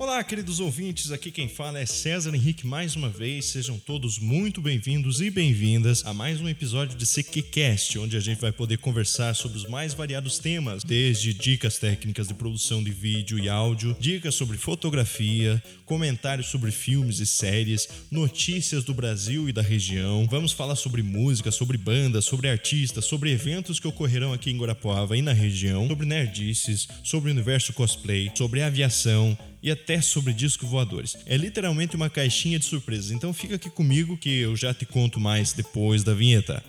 Olá, queridos ouvintes, aqui quem fala é César Henrique mais uma vez. Sejam todos muito bem-vindos e bem-vindas a mais um episódio de CQCast, onde a gente vai poder conversar sobre os mais variados temas, desde dicas técnicas de produção de vídeo e áudio, dicas sobre fotografia, comentários sobre filmes e séries, notícias do Brasil e da região. Vamos falar sobre música, sobre bandas, sobre artistas, sobre eventos que ocorrerão aqui em Guarapuava e na região, sobre nerdices, sobre o universo cosplay, sobre aviação e até sobre discos voadores. É literalmente uma caixinha de surpresas, então fica aqui comigo que eu já te conto mais depois da vinheta.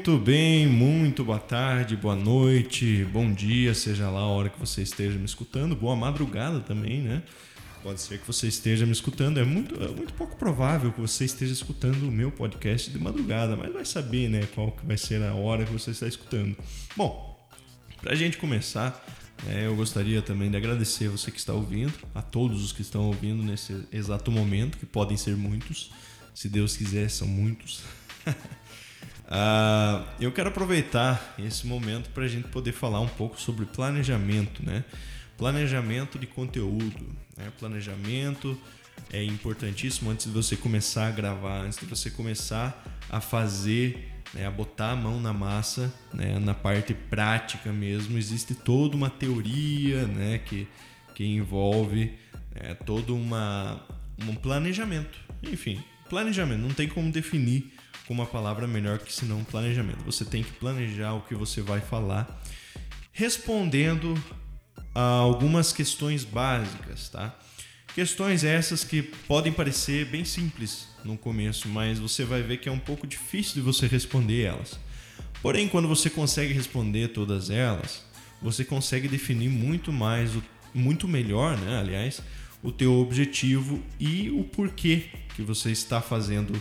Muito bem, muito boa tarde, boa noite, bom dia, seja lá a hora que você esteja me escutando, boa madrugada também, né? Pode ser que você esteja me escutando, é muito, é muito pouco provável que você esteja escutando o meu podcast de madrugada, mas vai saber, né, qual que vai ser a hora que você está escutando. Bom, para a gente começar, é, eu gostaria também de agradecer você que está ouvindo, a todos os que estão ouvindo nesse exato momento, que podem ser muitos, se Deus quiser, são muitos. Uh, eu quero aproveitar esse momento para a gente poder falar um pouco sobre planejamento, né? Planejamento de conteúdo, né? Planejamento é importantíssimo antes de você começar a gravar, antes de você começar a fazer, né? a botar a mão na massa, né? na parte prática mesmo. Existe toda uma teoria, né? Que, que envolve é, todo uma, um planejamento. Enfim, planejamento, não tem como definir com uma palavra melhor que senão planejamento. Você tem que planejar o que você vai falar, respondendo a algumas questões básicas, tá? Questões essas que podem parecer bem simples no começo, mas você vai ver que é um pouco difícil de você responder elas. Porém, quando você consegue responder todas elas, você consegue definir muito mais, muito melhor, né? Aliás, o teu objetivo e o porquê que você está fazendo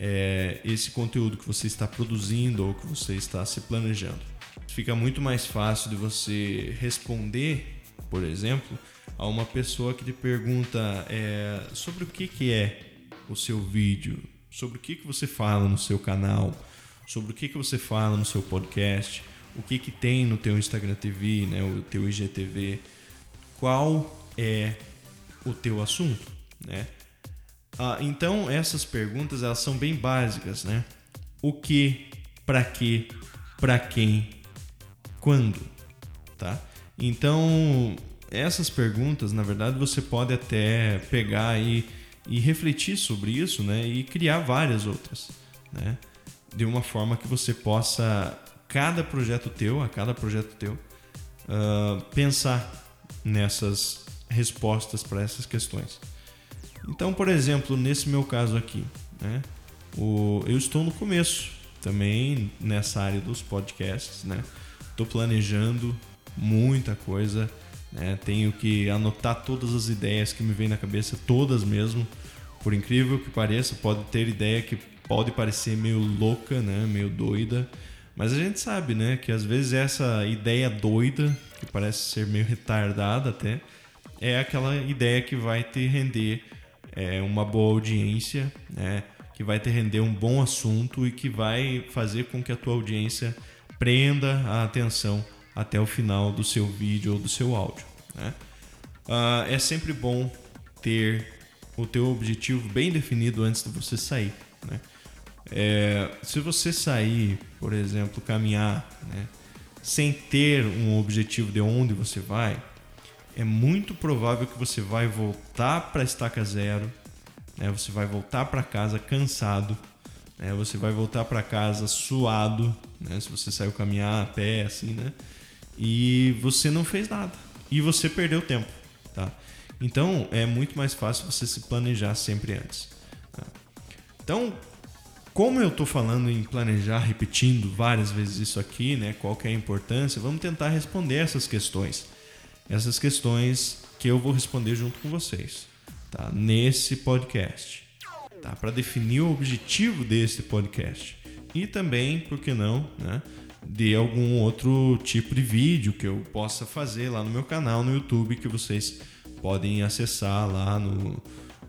é, esse conteúdo que você está produzindo ou que você está se planejando. Fica muito mais fácil de você responder, por exemplo, a uma pessoa que te pergunta é, sobre o que, que é o seu vídeo, sobre o que, que você fala no seu canal, sobre o que, que você fala no seu podcast, o que, que tem no teu Instagram TV, né, o teu IGTV, qual é o teu assunto, né? Ah, então essas perguntas elas são bem básicas, né? O que, para que, para quem, quando, tá? Então essas perguntas, na verdade, você pode até pegar e, e refletir sobre isso, né? E criar várias outras, né? De uma forma que você possa cada projeto teu, a cada projeto teu, uh, pensar nessas respostas para essas questões. Então, por exemplo, nesse meu caso aqui, né, o, eu estou no começo também nessa área dos podcasts, né? Estou planejando muita coisa, né? Tenho que anotar todas as ideias que me vêm na cabeça, todas mesmo. Por incrível que pareça, pode ter ideia que pode parecer meio louca, né? Meio doida, mas a gente sabe, né? Que às vezes essa ideia doida, que parece ser meio retardada até, é aquela ideia que vai te render é, uma boa audiência, né? que vai te render um bom assunto e que vai fazer com que a tua audiência prenda a atenção até o final do seu vídeo ou do seu áudio. Né? Uh, é sempre bom ter o teu objetivo bem definido antes de você sair. Né? É, se você sair, por exemplo, caminhar, né, sem ter um objetivo de onde você vai, é muito provável que você vai voltar para a estaca zero, né? você vai voltar para casa cansado, né? você vai voltar para casa suado, né? se você saiu caminhar a pé, assim, né? E você não fez nada. E você perdeu tempo, tá? Então é muito mais fácil você se planejar sempre antes. Tá? Então, como eu estou falando em planejar, repetindo várias vezes isso aqui, né? Qual que é a importância? Vamos tentar responder essas questões essas questões que eu vou responder junto com vocês, tá? Nesse podcast, tá? Para definir o objetivo desse podcast e também, por que não, né? de algum outro tipo de vídeo que eu possa fazer lá no meu canal no YouTube que vocês podem acessar lá no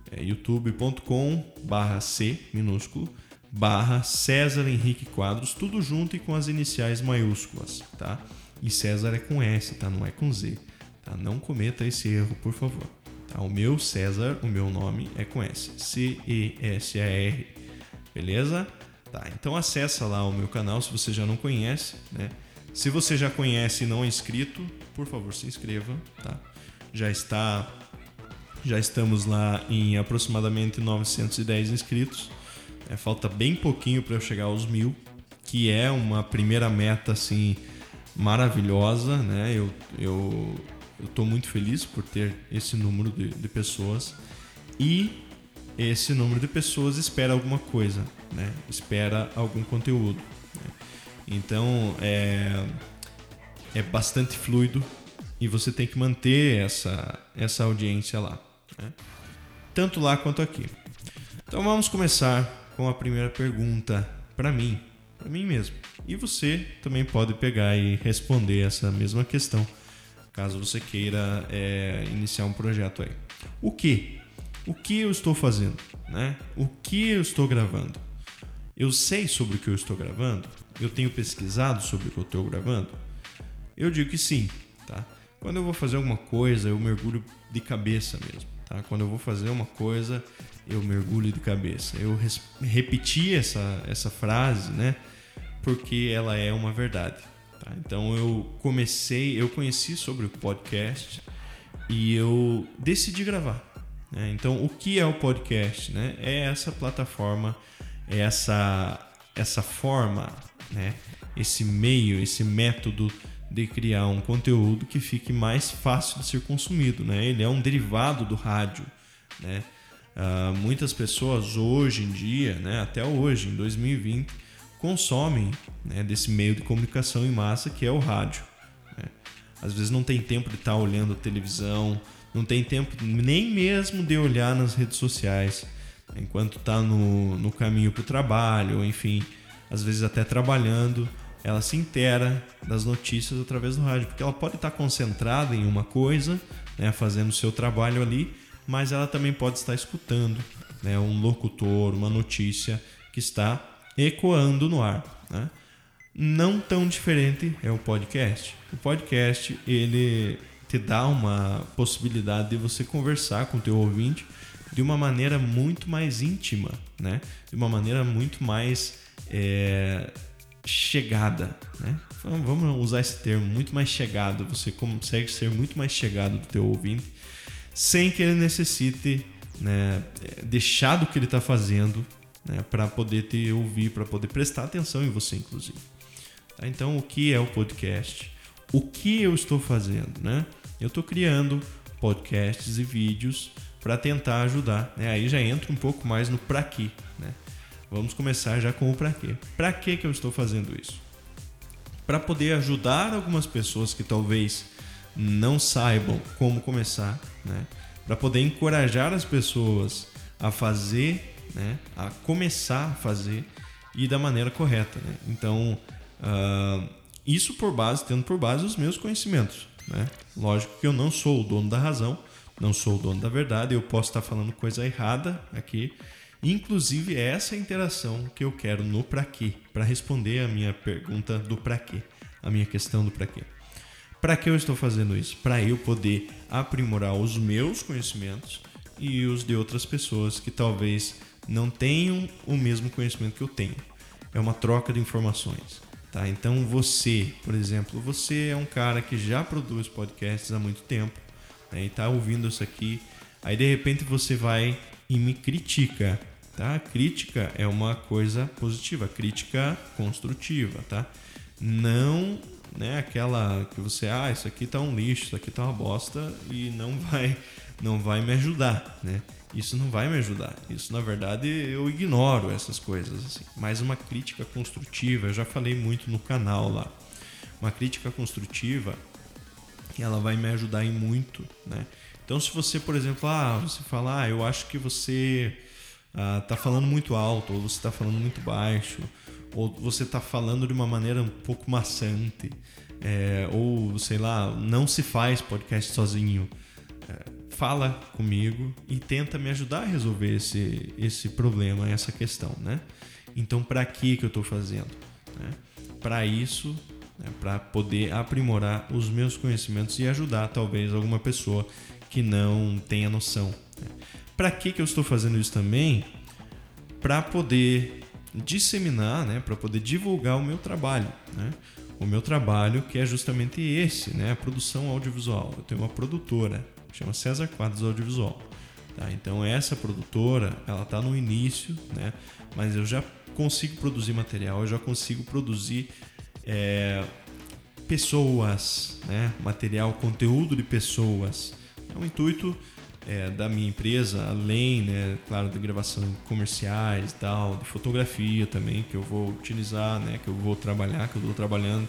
é, youtube.com barra C minúsculo barra César Henrique Quadros, tudo junto e com as iniciais maiúsculas, tá? E César é com S, tá? Não é com Z. Tá? Não cometa esse erro, por favor. Tá? O meu César, o meu nome é com S. C-E-S-A-R. Beleza? Tá, então acessa lá o meu canal se você já não conhece, né? Se você já conhece e não é inscrito, por favor, se inscreva, tá? Já está já estamos lá em aproximadamente 910 inscritos. É, falta bem pouquinho para eu chegar aos mil, que é uma primeira meta assim maravilhosa, né? Eu, eu, eu tô muito feliz por ter esse número de, de pessoas e esse número de pessoas espera alguma coisa, né? Espera algum conteúdo. Né? Então é, é bastante fluido e você tem que manter essa, essa audiência lá, né? tanto lá quanto aqui. Então vamos começar com a primeira pergunta para mim, para mim mesmo. E você também pode pegar e responder essa mesma questão, caso você queira é, iniciar um projeto aí. O que? O que eu estou fazendo? Né? O que eu estou gravando? Eu sei sobre o que eu estou gravando? Eu tenho pesquisado sobre o que eu estou gravando? Eu digo que sim, tá? Quando eu vou fazer alguma coisa, eu mergulho de cabeça mesmo, tá? Quando eu vou fazer uma coisa, eu mergulho de cabeça. Eu repeti essa, essa frase, né? Porque ela é uma verdade. Tá? Então eu comecei, eu conheci sobre o podcast e eu decidi gravar. Né? Então o que é o podcast? Né? É essa plataforma, é essa, essa forma, né? esse meio, esse método de criar um conteúdo que fique mais fácil de ser consumido. Né? Ele é um derivado do rádio. Né? Uh, muitas pessoas hoje em dia, né, até hoje, em 2020, consomem né, desse meio de comunicação em massa que é o rádio. Né? Às vezes não tem tempo de estar olhando a televisão, não tem tempo nem mesmo de olhar nas redes sociais, enquanto está no, no caminho para o trabalho, enfim, às vezes até trabalhando, ela se intera das notícias através do rádio, porque ela pode estar concentrada em uma coisa, né, fazendo o seu trabalho ali, mas ela também pode estar escutando né, um locutor, uma notícia que está ecoando no ar. Né? Não tão diferente é o podcast. O podcast ele te dá uma possibilidade de você conversar com o teu ouvinte de uma maneira muito mais íntima, né? De uma maneira muito mais é, chegada, né? Vamos usar esse termo, muito mais chegado. Você consegue ser muito mais chegado do teu ouvinte sem que ele necessite né, deixar do que ele está fazendo né, para poder te ouvir, para poder prestar atenção em você, inclusive. Tá? Então, o que é o podcast? O que eu estou fazendo? Né? Eu estou criando podcasts e vídeos para tentar ajudar. Né? Aí já entra um pouco mais no para quê. Né? Vamos começar já com o para quê. Para que eu estou fazendo isso? Para poder ajudar algumas pessoas que talvez não saibam como começar, né? Para poder encorajar as pessoas a fazer, né? A começar a fazer e da maneira correta, né? Então, uh, isso por base, tendo por base os meus conhecimentos, né? Lógico que eu não sou o dono da razão, não sou o dono da verdade, eu posso estar falando coisa errada aqui. Inclusive, é essa interação que eu quero no para quê, para responder a minha pergunta do para quê, a minha questão do para quê. Para que eu estou fazendo isso? Para eu poder aprimorar os meus conhecimentos e os de outras pessoas que talvez não tenham o mesmo conhecimento que eu tenho. É uma troca de informações. Tá? Então você, por exemplo, você é um cara que já produz podcasts há muito tempo né? e está ouvindo isso aqui. Aí de repente você vai e me critica. Tá? Crítica é uma coisa positiva, crítica construtiva, tá? Não né, aquela que você, ah, isso aqui tá um lixo, isso aqui tá uma bosta e não vai não vai me ajudar, né? Isso não vai me ajudar. Isso, na verdade, eu ignoro essas coisas assim. Mas uma crítica construtiva, eu já falei muito no canal lá. Uma crítica construtiva, ela vai me ajudar em muito, né? Então, se você, por exemplo, ah, você fala, ah, eu acho que você ah, tá falando muito alto ou você está falando muito baixo, ou você está falando de uma maneira um pouco maçante, é, ou sei lá, não se faz podcast sozinho. É, fala comigo e tenta me ajudar a resolver esse, esse problema, essa questão, né? Então, para que que eu estou fazendo? Né? Para isso, né? para poder aprimorar os meus conhecimentos e ajudar talvez alguma pessoa que não tenha noção. Né? Para que que eu estou fazendo isso também? Para poder disseminar, né? Para poder divulgar o meu trabalho, né? O meu trabalho que é justamente esse, né? A produção audiovisual. Eu tenho uma produtora, chama César Quadros Audiovisual. Tá? Então essa produtora, ela está no início, né? Mas eu já consigo produzir material, eu já consigo produzir é, pessoas, né? material, conteúdo de pessoas. É um intuito é, da minha empresa, além, né, claro, de gravação comerciais e tal, de fotografia também, que eu vou utilizar, né, que eu vou trabalhar, que eu estou trabalhando,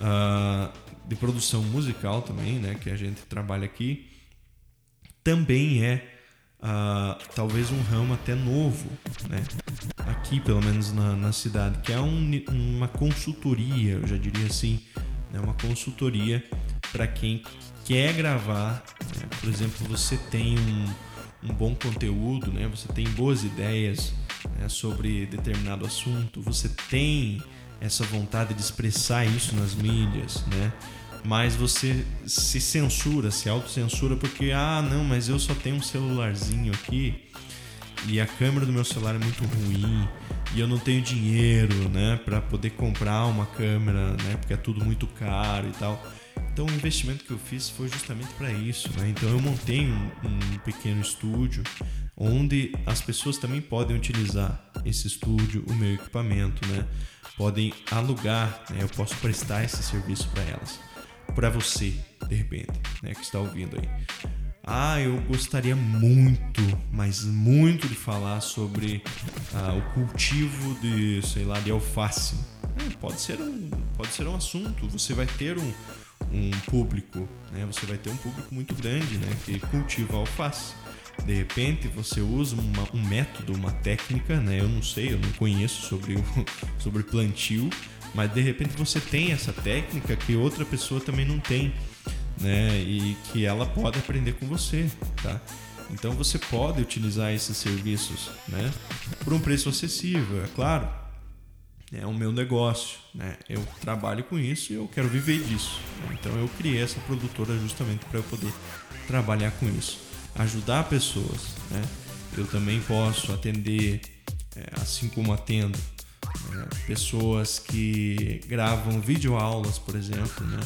uh, de produção musical também, né, que a gente trabalha aqui, também é uh, talvez um ramo até novo, né? aqui pelo menos na, na cidade, que é um, uma consultoria, eu já diria assim, né? uma consultoria para quem quer gravar. Né? Por exemplo, você tem um, um bom conteúdo, né? você tem boas ideias né? sobre determinado assunto, você tem essa vontade de expressar isso nas mídias, né? Mas você se censura, se autocensura porque, ah, não, mas eu só tenho um celularzinho aqui e a câmera do meu celular é muito ruim e eu não tenho dinheiro, né, para poder comprar uma câmera, né, porque é tudo muito caro e tal. Então o investimento que eu fiz foi justamente para isso, né? Então eu montei um, um, pequeno estúdio onde as pessoas também podem utilizar esse estúdio, o meu equipamento, né? Podem alugar, né? Eu posso prestar esse serviço para elas para você, de repente, né, que está ouvindo aí. Ah, eu gostaria muito, mas muito de falar sobre ah, o cultivo de, sei lá, de alface. É, pode ser um, pode ser um assunto. Você vai ter um, um público, né? Você vai ter um público muito grande, né? Que cultiva alface. De repente você usa uma, um método, uma técnica, né? Eu não sei, eu não conheço sobre o, sobre plantio, mas de repente você tem essa técnica que outra pessoa também não tem, né? E que ela pode aprender com você, tá? Então você pode utilizar esses serviços, né? Por um preço acessível, é claro. É o meu negócio, né? Eu trabalho com isso e eu quero viver disso. Então eu criei essa produtora justamente para eu poder trabalhar com isso, ajudar pessoas, né? Eu também posso atender, é, assim como atendo Pessoas que gravam videoaulas, por exemplo, né?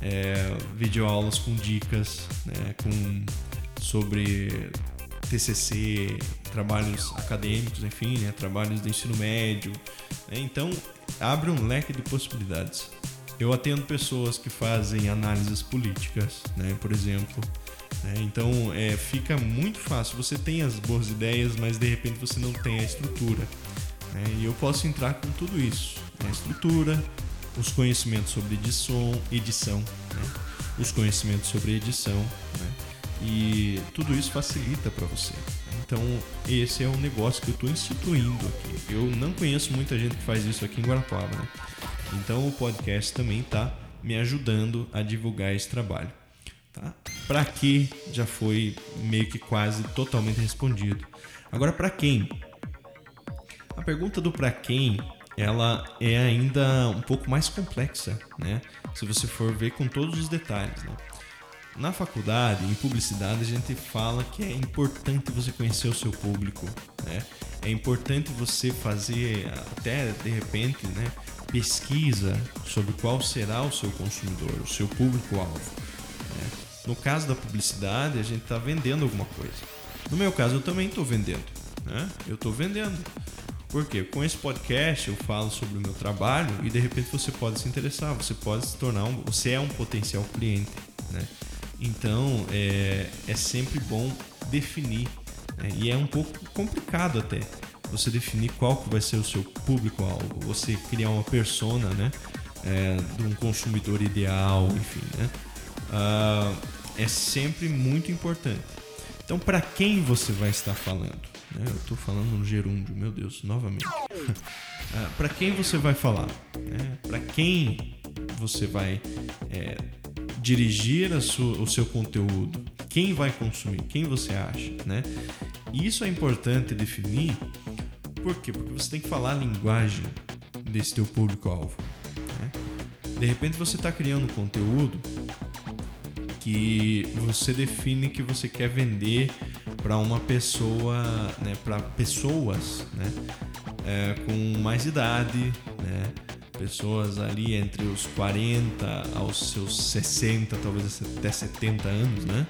É, videoaulas com dicas né? com, sobre TCC, trabalhos acadêmicos, enfim, né? trabalhos de ensino médio. Né? Então, abre um leque de possibilidades. Eu atendo pessoas que fazem análises políticas, né? por exemplo. Né? Então, é, fica muito fácil. Você tem as boas ideias, mas de repente você não tem a estrutura. Né? E eu posso entrar com tudo isso: né? a estrutura, os conhecimentos sobre edição, edição né? os conhecimentos sobre edição, né? e tudo isso facilita para você. Então, esse é um negócio que eu estou instituindo aqui. Eu não conheço muita gente que faz isso aqui em Guarapuava, né? Então, o podcast também está me ajudando a divulgar esse trabalho. Tá? Para que já foi meio que quase totalmente respondido. Agora, para quem a pergunta do para quem, ela é ainda um pouco mais complexa, né? Se você for ver com todos os detalhes, né? Na faculdade, em publicidade, a gente fala que é importante você conhecer o seu público, né? É importante você fazer até de repente, né, pesquisa sobre qual será o seu consumidor, o seu público-alvo. Né? No caso da publicidade, a gente está vendendo alguma coisa. No meu caso, eu também estou vendendo. Né? Eu estou vendendo. Porque com esse podcast eu falo sobre o meu trabalho e de repente você pode se interessar, você pode se tornar um, você é um potencial cliente, né? Então é, é sempre bom definir né? e é um pouco complicado até você definir qual que vai ser o seu público-alvo, você criar uma persona, né? É, de um consumidor ideal, enfim, né? Uh, é sempre muito importante. Então, para quem você vai estar falando? Né? Eu estou falando no gerúndio, meu Deus, novamente. ah, para quem você vai falar? Né? Para quem você vai é, dirigir sua, o seu conteúdo? Quem vai consumir? Quem você acha? Né? Isso é importante definir. Por quê? Porque você tem que falar a linguagem desse teu público-alvo. Né? De repente você está criando conteúdo que você define que você quer vender para uma pessoa, né, para pessoas, né, é, com mais idade, né, pessoas ali entre os 40 aos seus 60, talvez até 70 anos, né?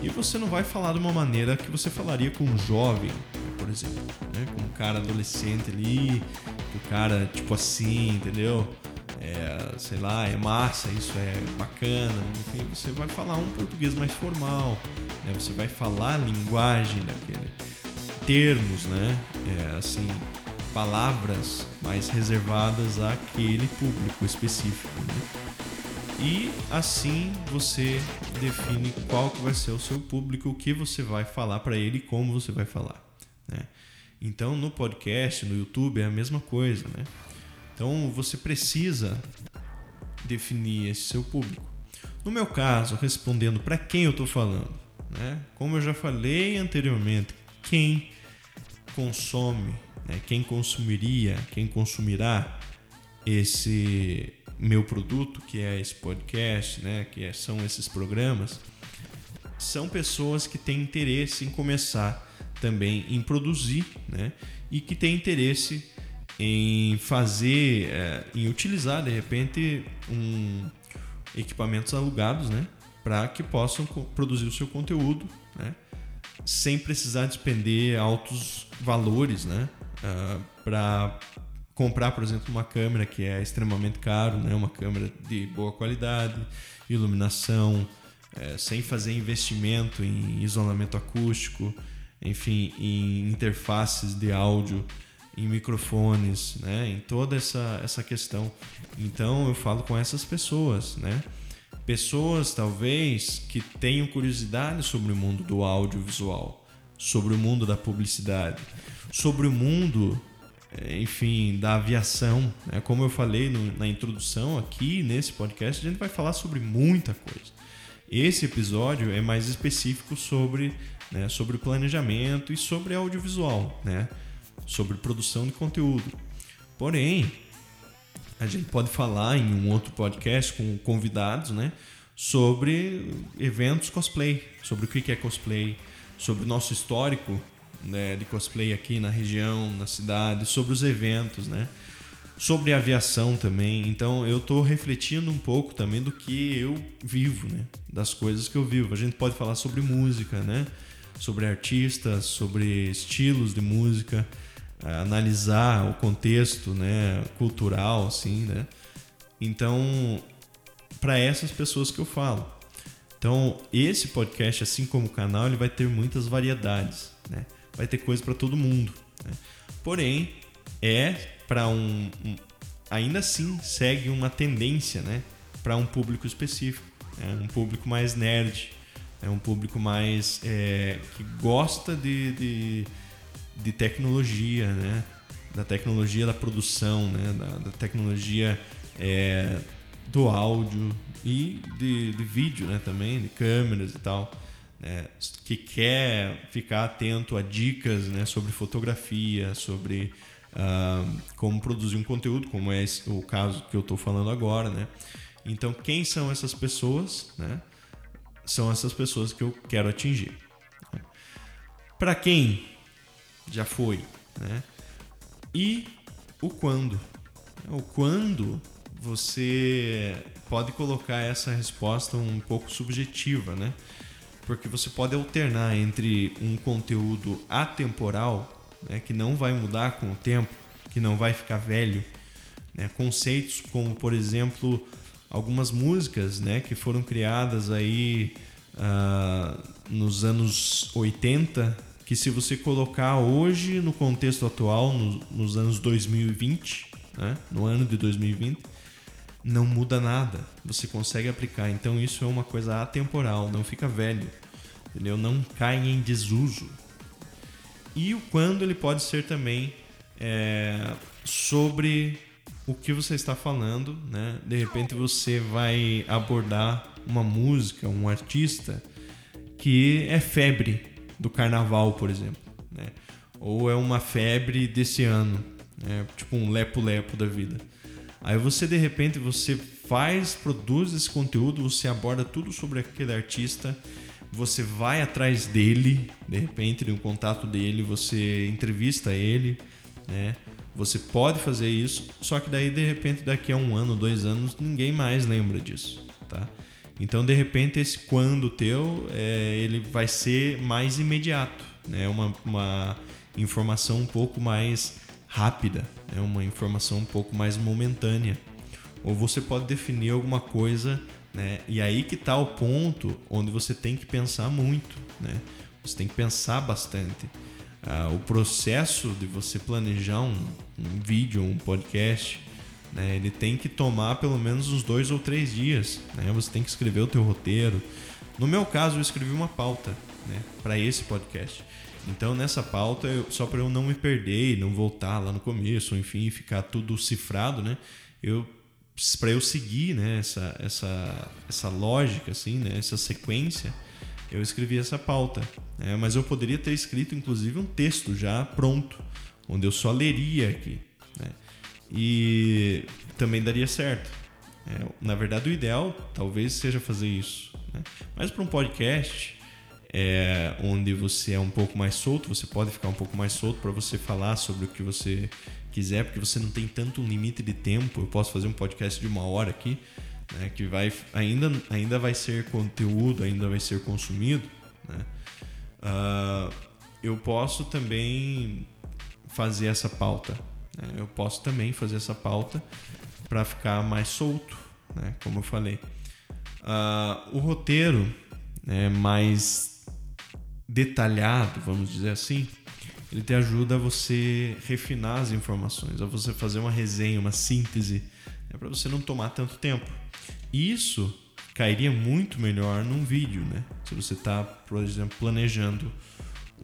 E você não vai falar de uma maneira que você falaria com um jovem, por exemplo, né? Com um cara adolescente ali, o cara tipo assim, entendeu? Sei lá, é massa, isso é bacana, enfim, você vai falar um português mais formal, né? Você vai falar a linguagem daquele termos, né? É, assim, palavras mais reservadas àquele público específico, né? E assim você define qual que vai ser o seu público, o que você vai falar para ele e como você vai falar, né? Então no podcast, no YouTube é a mesma coisa, né? Então você precisa definir esse seu público. No meu caso, respondendo para quem eu estou falando, né? Como eu já falei anteriormente, quem consome, né? quem consumiria, quem consumirá esse meu produto, que é esse podcast, né? que é, são esses programas, são pessoas que têm interesse em começar também em produzir né? e que têm interesse em fazer, é, em utilizar de repente um, equipamentos alugados, né, para que possam produzir o seu conteúdo, né, sem precisar despender altos valores, né, uh, ah, para comprar, por exemplo, uma câmera que é extremamente caro, né, uma câmera de boa qualidade, iluminação, é, sem fazer investimento em isolamento acústico, enfim, em interfaces de áudio em microfones, né? em toda essa, essa questão. Então eu falo com essas pessoas, né? Pessoas talvez que tenham curiosidade sobre o mundo do audiovisual, sobre o mundo da publicidade, sobre o mundo, eh, enfim, da aviação. Né? Como eu falei no, na introdução aqui nesse podcast, a gente vai falar sobre muita coisa. Esse episódio é mais específico sobre, né, sobre planejamento e sobre audiovisual, né? Sobre produção de conteúdo. Porém, a gente pode falar em um outro podcast com convidados, né? Sobre eventos cosplay, sobre o que é cosplay, sobre o nosso histórico né, de cosplay aqui na região, na cidade, sobre os eventos, né? Sobre aviação também. Então eu estou refletindo um pouco também do que eu vivo, né? Das coisas que eu vivo. A gente pode falar sobre música, né? Sobre artistas, sobre estilos de música analisar o contexto né, cultural, assim, né? Então, para essas pessoas que eu falo. Então, esse podcast, assim como o canal, ele vai ter muitas variedades, né? Vai ter coisa para todo mundo. Né? Porém, é para um, um, ainda assim segue uma tendência, né? Para um público específico, né? um público mais nerd, é um público mais é, que gosta de, de de tecnologia, né? Da tecnologia da produção, né? Da, da tecnologia é, do áudio e de, de, vídeo, né? Também, de câmeras e tal. Né? Que quer ficar atento a dicas né? sobre fotografia, sobre uh, como produzir um conteúdo, como é esse, o caso que eu estou falando agora, né? Então, quem são essas pessoas, né? São essas pessoas que eu quero atingir. Para quem já foi, né? E o quando. O quando você pode colocar essa resposta um pouco subjetiva, né? Porque você pode alternar entre um conteúdo atemporal, né, que não vai mudar com o tempo, que não vai ficar velho, né? conceitos como, por exemplo, algumas músicas, né, que foram criadas aí uh, nos anos 80 que se você colocar hoje no contexto atual, no, nos anos 2020, né? no ano de 2020, não muda nada. Você consegue aplicar. Então isso é uma coisa atemporal, não fica velho. entendeu? Não cai em desuso. E o quando ele pode ser também é, sobre o que você está falando, né? De repente você vai abordar uma música, um artista que é febre do carnaval, por exemplo, né? Ou é uma febre desse ano, né? tipo um lepo-lepo da vida. Aí você de repente você faz, produz esse conteúdo, você aborda tudo sobre aquele artista, você vai atrás dele, de repente, no contato dele, você entrevista ele, né? Você pode fazer isso, só que daí de repente daqui a um ano, dois anos, ninguém mais lembra disso, tá? Então de repente esse quando teu é, ele vai ser mais imediato, né? Uma, uma informação um pouco mais rápida, é né? uma informação um pouco mais momentânea. Ou você pode definir alguma coisa, né? E aí que está o ponto onde você tem que pensar muito, né? Você tem que pensar bastante uh, o processo de você planejar um, um vídeo, um podcast, né, ele tem que tomar pelo menos uns dois ou três dias. Né? Você tem que escrever o teu roteiro. No meu caso, eu escrevi uma pauta né, para esse podcast. Então, nessa pauta, eu, só para eu não me perder e não voltar lá no começo, enfim, ficar tudo cifrado, né? Eu para eu seguir né, essa, essa, essa lógica, assim, né, essa sequência, eu escrevi essa pauta. Né? Mas eu poderia ter escrito, inclusive, um texto já pronto, onde eu só leria aqui. Né? E também daria certo. É, na verdade, o ideal talvez seja fazer isso. Né? Mas para um podcast, é, onde você é um pouco mais solto, você pode ficar um pouco mais solto para você falar sobre o que você quiser, porque você não tem tanto limite de tempo. Eu posso fazer um podcast de uma hora aqui né, que vai, ainda, ainda vai ser conteúdo, ainda vai ser consumido, né, uh, eu posso também fazer essa pauta. Né, eu posso também fazer essa pauta para ficar mais solto, né, como eu falei. Uh, o roteiro né, mais detalhado, vamos dizer assim, ele te ajuda a você refinar as informações, a você fazer uma resenha, uma síntese, é para você não tomar tanto tempo. Isso cairia muito melhor num vídeo, né? Se você está, por exemplo, planejando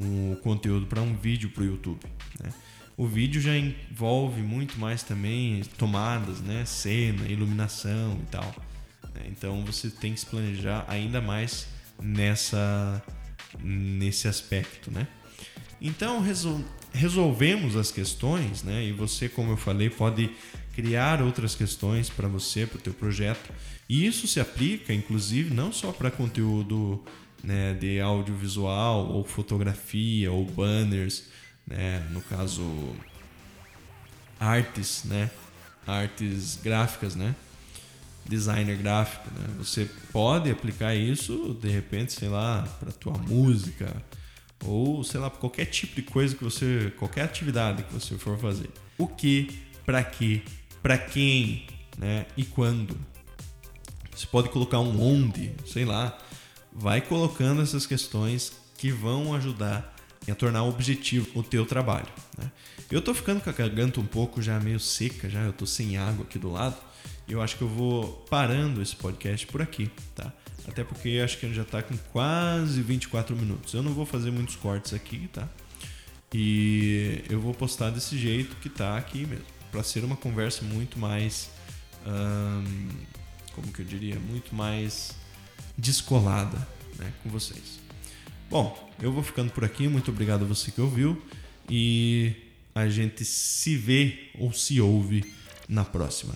um conteúdo para um vídeo para o YouTube. Né? O vídeo já envolve muito mais também tomadas, né? cena, iluminação e tal. Né? Então você tem que se planejar ainda mais nessa nesse aspecto, né? Então resol resolvemos as questões, né? E você, como eu falei, pode criar outras questões para você, para o teu projeto. E isso se aplica, inclusive, não só para conteúdo né, de audiovisual ou fotografia ou banners, né, no caso artes, né, artes gráficas, né, designer gráfico, né. Você pode aplicar isso de repente, sei lá, para tua música ou sei lá, qualquer tipo de coisa que você, qualquer atividade que você for fazer. O que, para que para quem, né? E quando. Você pode colocar um onde, sei lá. Vai colocando essas questões que vão ajudar a tornar objetivo o teu trabalho. Né? Eu tô ficando com a garganta um pouco já meio seca, já eu tô sem água aqui do lado. E eu acho que eu vou parando esse podcast por aqui, tá? Até porque acho que já tá com quase 24 minutos. Eu não vou fazer muitos cortes aqui, tá? E eu vou postar desse jeito que tá aqui mesmo para ser uma conversa muito mais, hum, como que eu diria, muito mais descolada né, com vocês. Bom, eu vou ficando por aqui. Muito obrigado a você que ouviu e a gente se vê ou se ouve na próxima.